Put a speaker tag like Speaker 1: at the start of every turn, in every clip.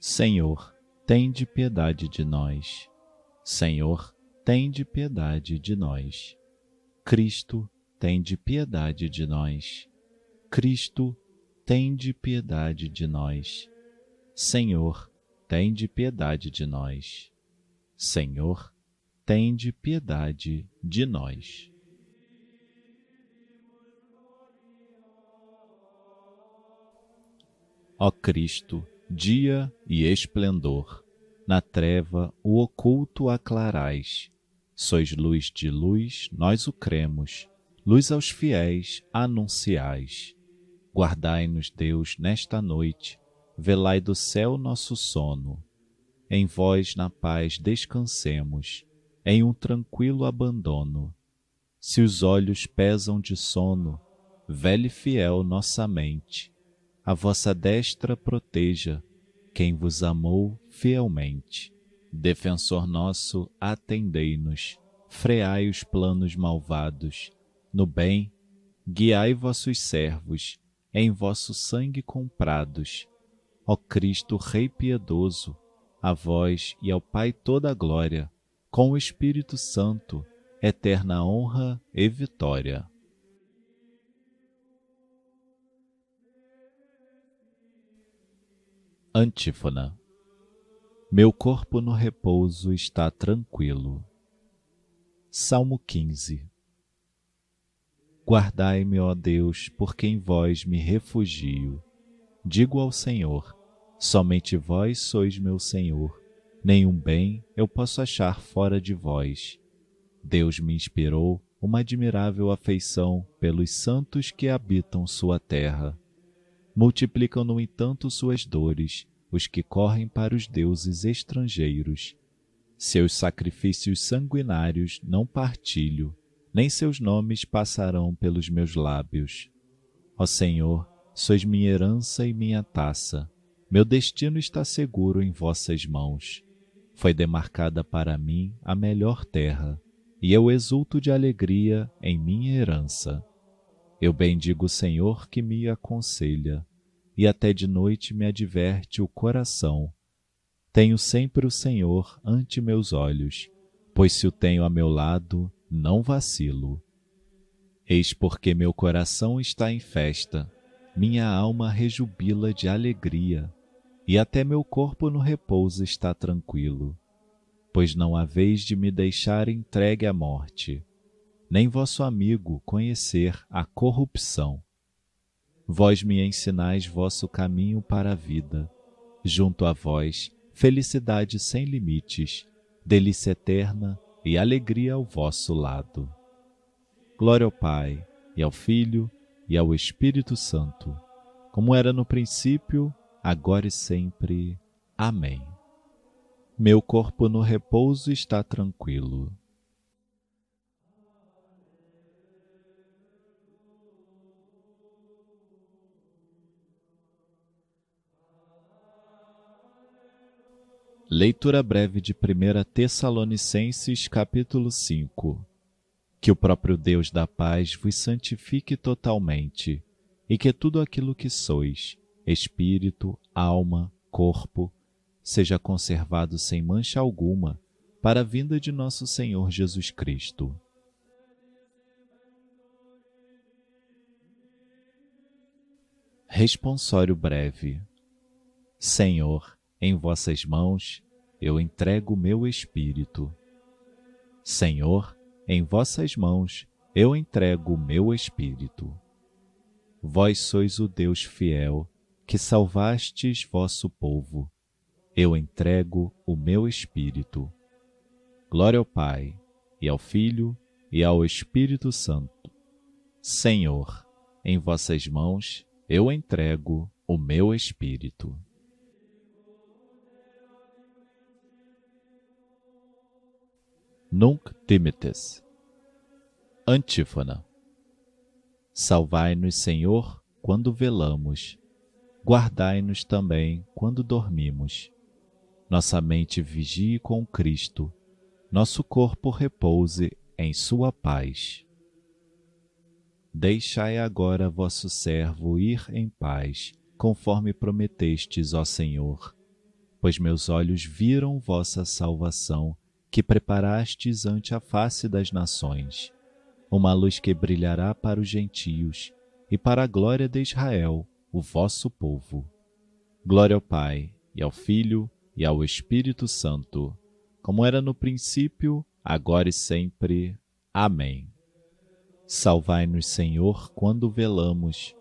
Speaker 1: Senhor, tende piedade de nós. Senhor, tende piedade de nós. Cristo, tende piedade de nós. Cristo, tende piedade de nós. Senhor, tende piedade de nós. Senhor, tende piedade de nós. Ó Cristo, dia e esplendor. Na treva o oculto aclarais. Sois luz de luz, nós o cremos. Luz aos fiéis anunciais. Guardai-nos, Deus, nesta noite. Velai do céu nosso sono. Em vós na paz descansemos, em um tranquilo abandono. Se os olhos pesam de sono, vele fiel nossa mente a vossa destra proteja quem vos amou fielmente. Defensor nosso, atendei-nos, freai os planos malvados. No bem, guiai vossos servos, em vosso sangue comprados. Ó Cristo, Rei piedoso, a vós e ao Pai toda a glória, com o Espírito Santo, eterna honra e vitória. Antífona Meu corpo no repouso está tranquilo. Salmo 15 Guardai-me, ó Deus, porque em vós me refugio. Digo ao Senhor: somente vós sois meu Senhor. Nenhum bem eu posso achar fora de vós. Deus me inspirou uma admirável afeição pelos santos que habitam sua terra multiplicam, no entanto, suas dores, os que correm para os deuses estrangeiros. Seus sacrifícios sanguinários não partilho, nem seus nomes passarão pelos meus lábios. Ó Senhor, sois minha herança e minha taça. Meu destino está seguro em vossas mãos. Foi demarcada para mim a melhor terra, e eu exulto de alegria em minha herança. Eu bendigo o Senhor que me aconselha, e até de noite me adverte o coração. Tenho sempre o Senhor ante meus olhos, pois se o tenho a meu lado, não vacilo. Eis porque meu coração está em festa, minha alma rejubila de alegria, e até meu corpo no repouso está tranquilo, pois não haveis de me deixar entregue à morte nem vosso amigo conhecer a corrupção. Vós me ensinais vosso caminho para a vida. Junto a vós, felicidade sem limites, delícia eterna e alegria ao vosso lado. Glória ao Pai, e ao Filho, e ao Espírito Santo, como era no princípio, agora e sempre. Amém. Meu corpo no repouso está tranquilo Leitura breve de 1 Tessalonicenses, capítulo 5. Que o próprio Deus da paz vos santifique totalmente, e que tudo aquilo que sois, espírito, alma, corpo, seja conservado sem mancha alguma, para a vinda de nosso Senhor Jesus Cristo. Responsório breve. Senhor, em vossas mãos eu entrego meu espírito. Senhor, em vossas mãos eu entrego meu espírito. Vós sois o Deus fiel, que salvastes vosso povo. Eu entrego o meu espírito. Glória ao Pai, e ao Filho, e ao Espírito Santo. Senhor, em vossas mãos eu entrego o meu espírito. Nunc timites. Antífona. Salvai-nos, Senhor, quando velamos. Guardai-nos também quando dormimos. Nossa mente vigie com Cristo. Nosso corpo repouse em sua paz. Deixai agora vosso servo ir em paz, conforme prometestes, ó Senhor. Pois meus olhos viram vossa salvação que preparastes ante a face das nações, uma luz que brilhará para os gentios e para a glória de Israel, o vosso povo. Glória ao Pai, e ao Filho, e ao Espírito Santo, como era no princípio, agora e sempre. Amém. Salvai-nos, Senhor, quando velamos,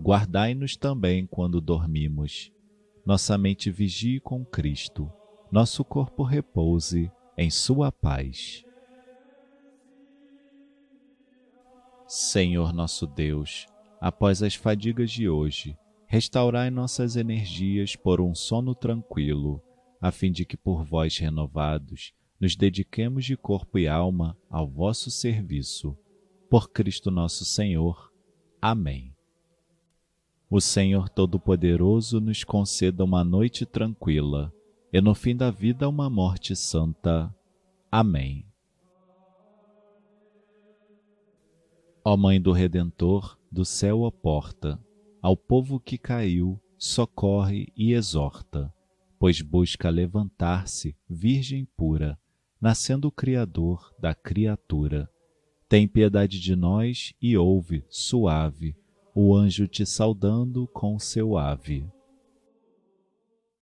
Speaker 1: guardai-nos também quando dormimos. Nossa mente vigie com Cristo, nosso corpo repouse em sua paz. Senhor nosso Deus, após as fadigas de hoje, restaurai nossas energias por um sono tranquilo, a fim de que por vós renovados nos dediquemos de corpo e alma ao vosso serviço. Por Cristo nosso Senhor. Amém. O Senhor Todo-Poderoso nos conceda uma noite tranquila e no fim da vida uma morte santa. Amém. Ó Mãe do Redentor, do céu a porta, ao povo que caiu, socorre e exorta, pois busca levantar-se, virgem pura, nascendo o Criador da criatura. Tem piedade de nós e ouve, suave, o anjo te saudando com seu ave.